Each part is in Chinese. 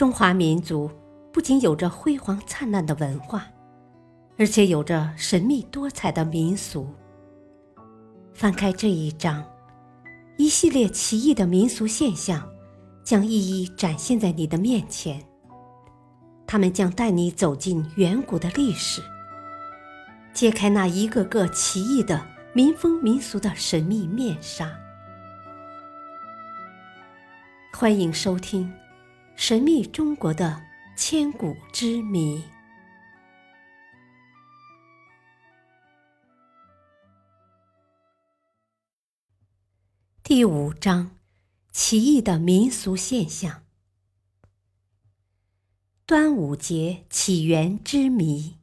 中华民族不仅有着辉煌灿烂的文化，而且有着神秘多彩的民俗。翻开这一章，一系列奇异的民俗现象将一一展现在你的面前。他们将带你走进远古的历史，揭开那一个个奇异的民风民俗的神秘面纱。欢迎收听《神秘中国的千古之谜》第五章：奇异的民俗现象。端午节起源之谜。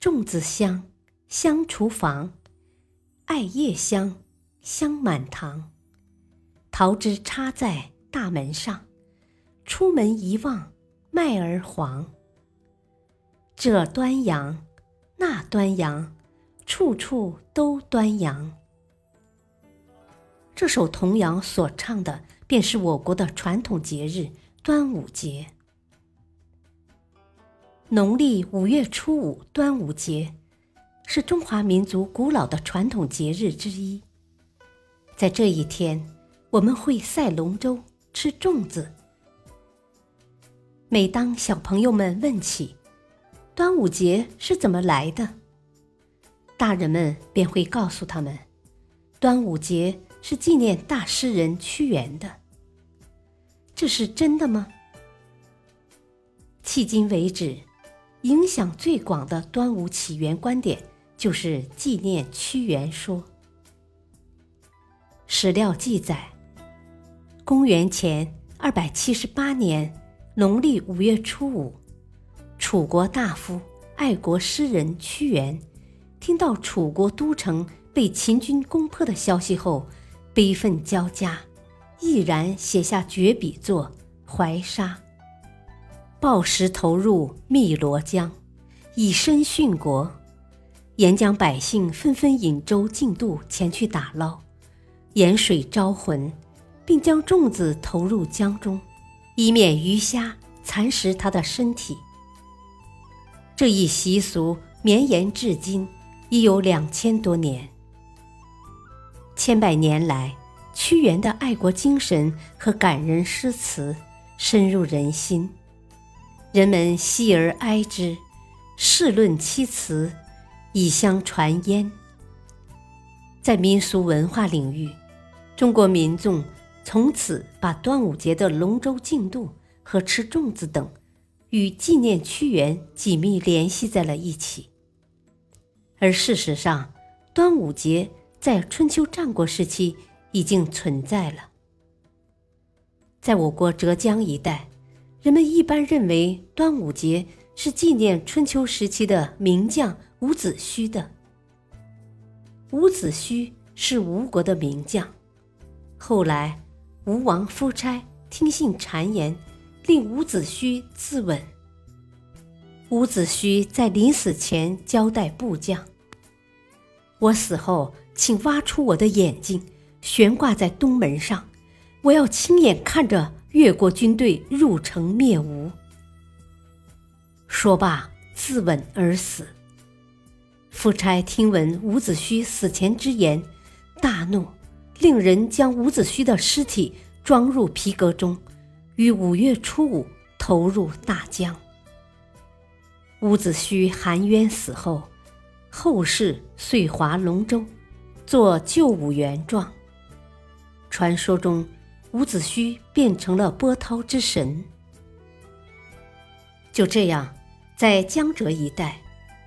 粽子香，香厨房；艾叶香，香满堂。桃枝插在大门上，出门一望，麦儿黄。这端阳，那端阳，处处都端阳。这首童谣所唱的。便是我国的传统节日端午节。农历五月初五，端午节是中华民族古老的传统节日之一。在这一天，我们会赛龙舟、吃粽子。每当小朋友们问起端午节是怎么来的，大人们便会告诉他们，端午节。是纪念大诗人屈原的，这是真的吗？迄今为止，影响最广的端午起源观点就是纪念屈原说。史料记载，公元前二百七十八年农历五月初五，楚国大夫、爱国诗人屈原，听到楚国都城被秦军攻破的消息后。悲愤交加，毅然写下绝笔作《怀沙》，抱石投入汨罗江，以身殉国。沿江百姓纷纷引舟竞渡前去打捞，沿水招魂，并将粽子投入江中，以免鱼虾蚕食他的身体。这一习俗绵延至今，已有两千多年。千百年来，屈原的爱国精神和感人诗词深入人心，人们惜而哀之，世论其词，以相传焉。在民俗文化领域，中国民众从此把端午节的龙舟竞渡和吃粽子等，与纪念屈原紧密联系在了一起。而事实上，端午节。在春秋战国时期已经存在了。在我国浙江一带，人们一般认为端午节是纪念春秋时期的名将伍子胥的。伍子胥是吴国的名将，后来吴王夫差听信谗言，令伍子胥自刎。伍子胥在临死前交代部将：“我死后。”请挖出我的眼睛，悬挂在东门上，我要亲眼看着越国军队入城灭吴。说罢，自刎而死。夫差听闻伍子胥死前之言，大怒，令人将伍子胥的尸体装入皮革中，于五月初五投入大江。伍子胥含冤死后，后世遂划龙舟。做救武原状。传说中，伍子胥变成了波涛之神。就这样，在江浙一带，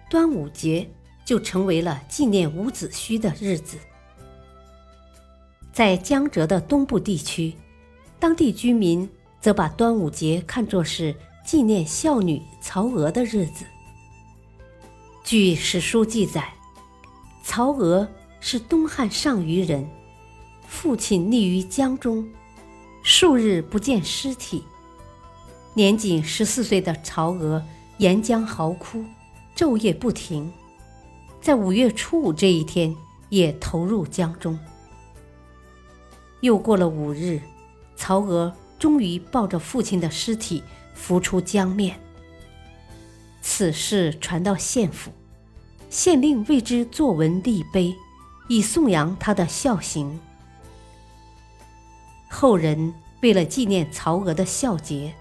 端午节就成为了纪念伍子胥的日子。在江浙的东部地区，当地居民则把端午节看作是纪念孝女曹娥的日子。据史书记载，曹娥。是东汉上虞人，父亲溺于江中，数日不见尸体。年仅十四岁的曹娥沿江嚎哭，昼夜不停，在五月初五这一天也投入江中。又过了五日，曹娥终于抱着父亲的尸体浮出江面。此事传到县府，县令为之作文立碑，以颂扬他的孝行。后人为了纪念曹娥的孝节，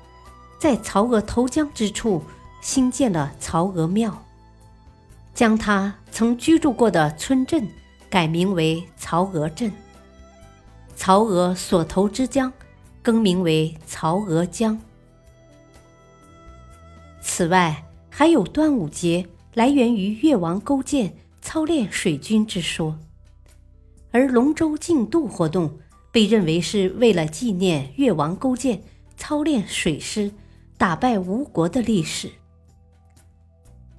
在曹娥投江之处兴建了曹娥庙，将他曾居住过的村镇改名为曹娥镇。曹娥所投之江，更名为曹娥江。此外，还有端午节来源于越王勾践操练水军之说，而龙舟竞渡活动被认为是为了纪念越王勾践操练水师、打败吴国的历史。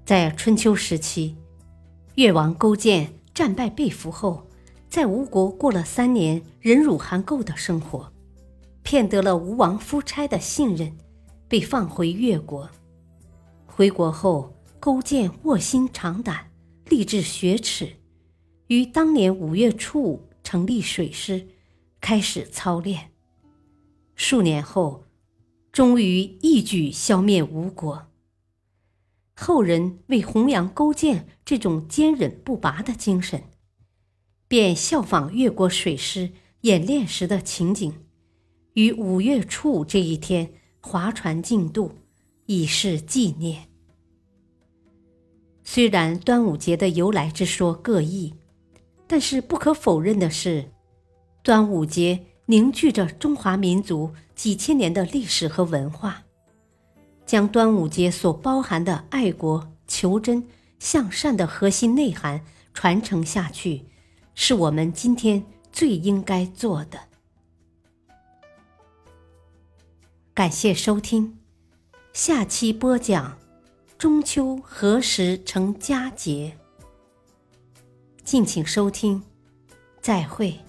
在春秋时期，越王勾践战败被俘后。在吴国过了三年忍辱含垢的生活，骗得了吴王夫差的信任，被放回越国。回国后，勾践卧薪尝胆，立志雪耻，于当年五月初五成立水师，开始操练。数年后，终于一举消灭吴国。后人为弘扬勾践这种坚忍不拔的精神。便效仿越国水师演练时的情景，于五月初五这一天划船竞渡，以示纪念。虽然端午节的由来之说各异，但是不可否认的是，端午节凝聚着中华民族几千年的历史和文化，将端午节所包含的爱国、求真、向善的核心内涵传承下去。是我们今天最应该做的。感谢收听，下期播讲中秋何时成佳节？敬请收听，再会。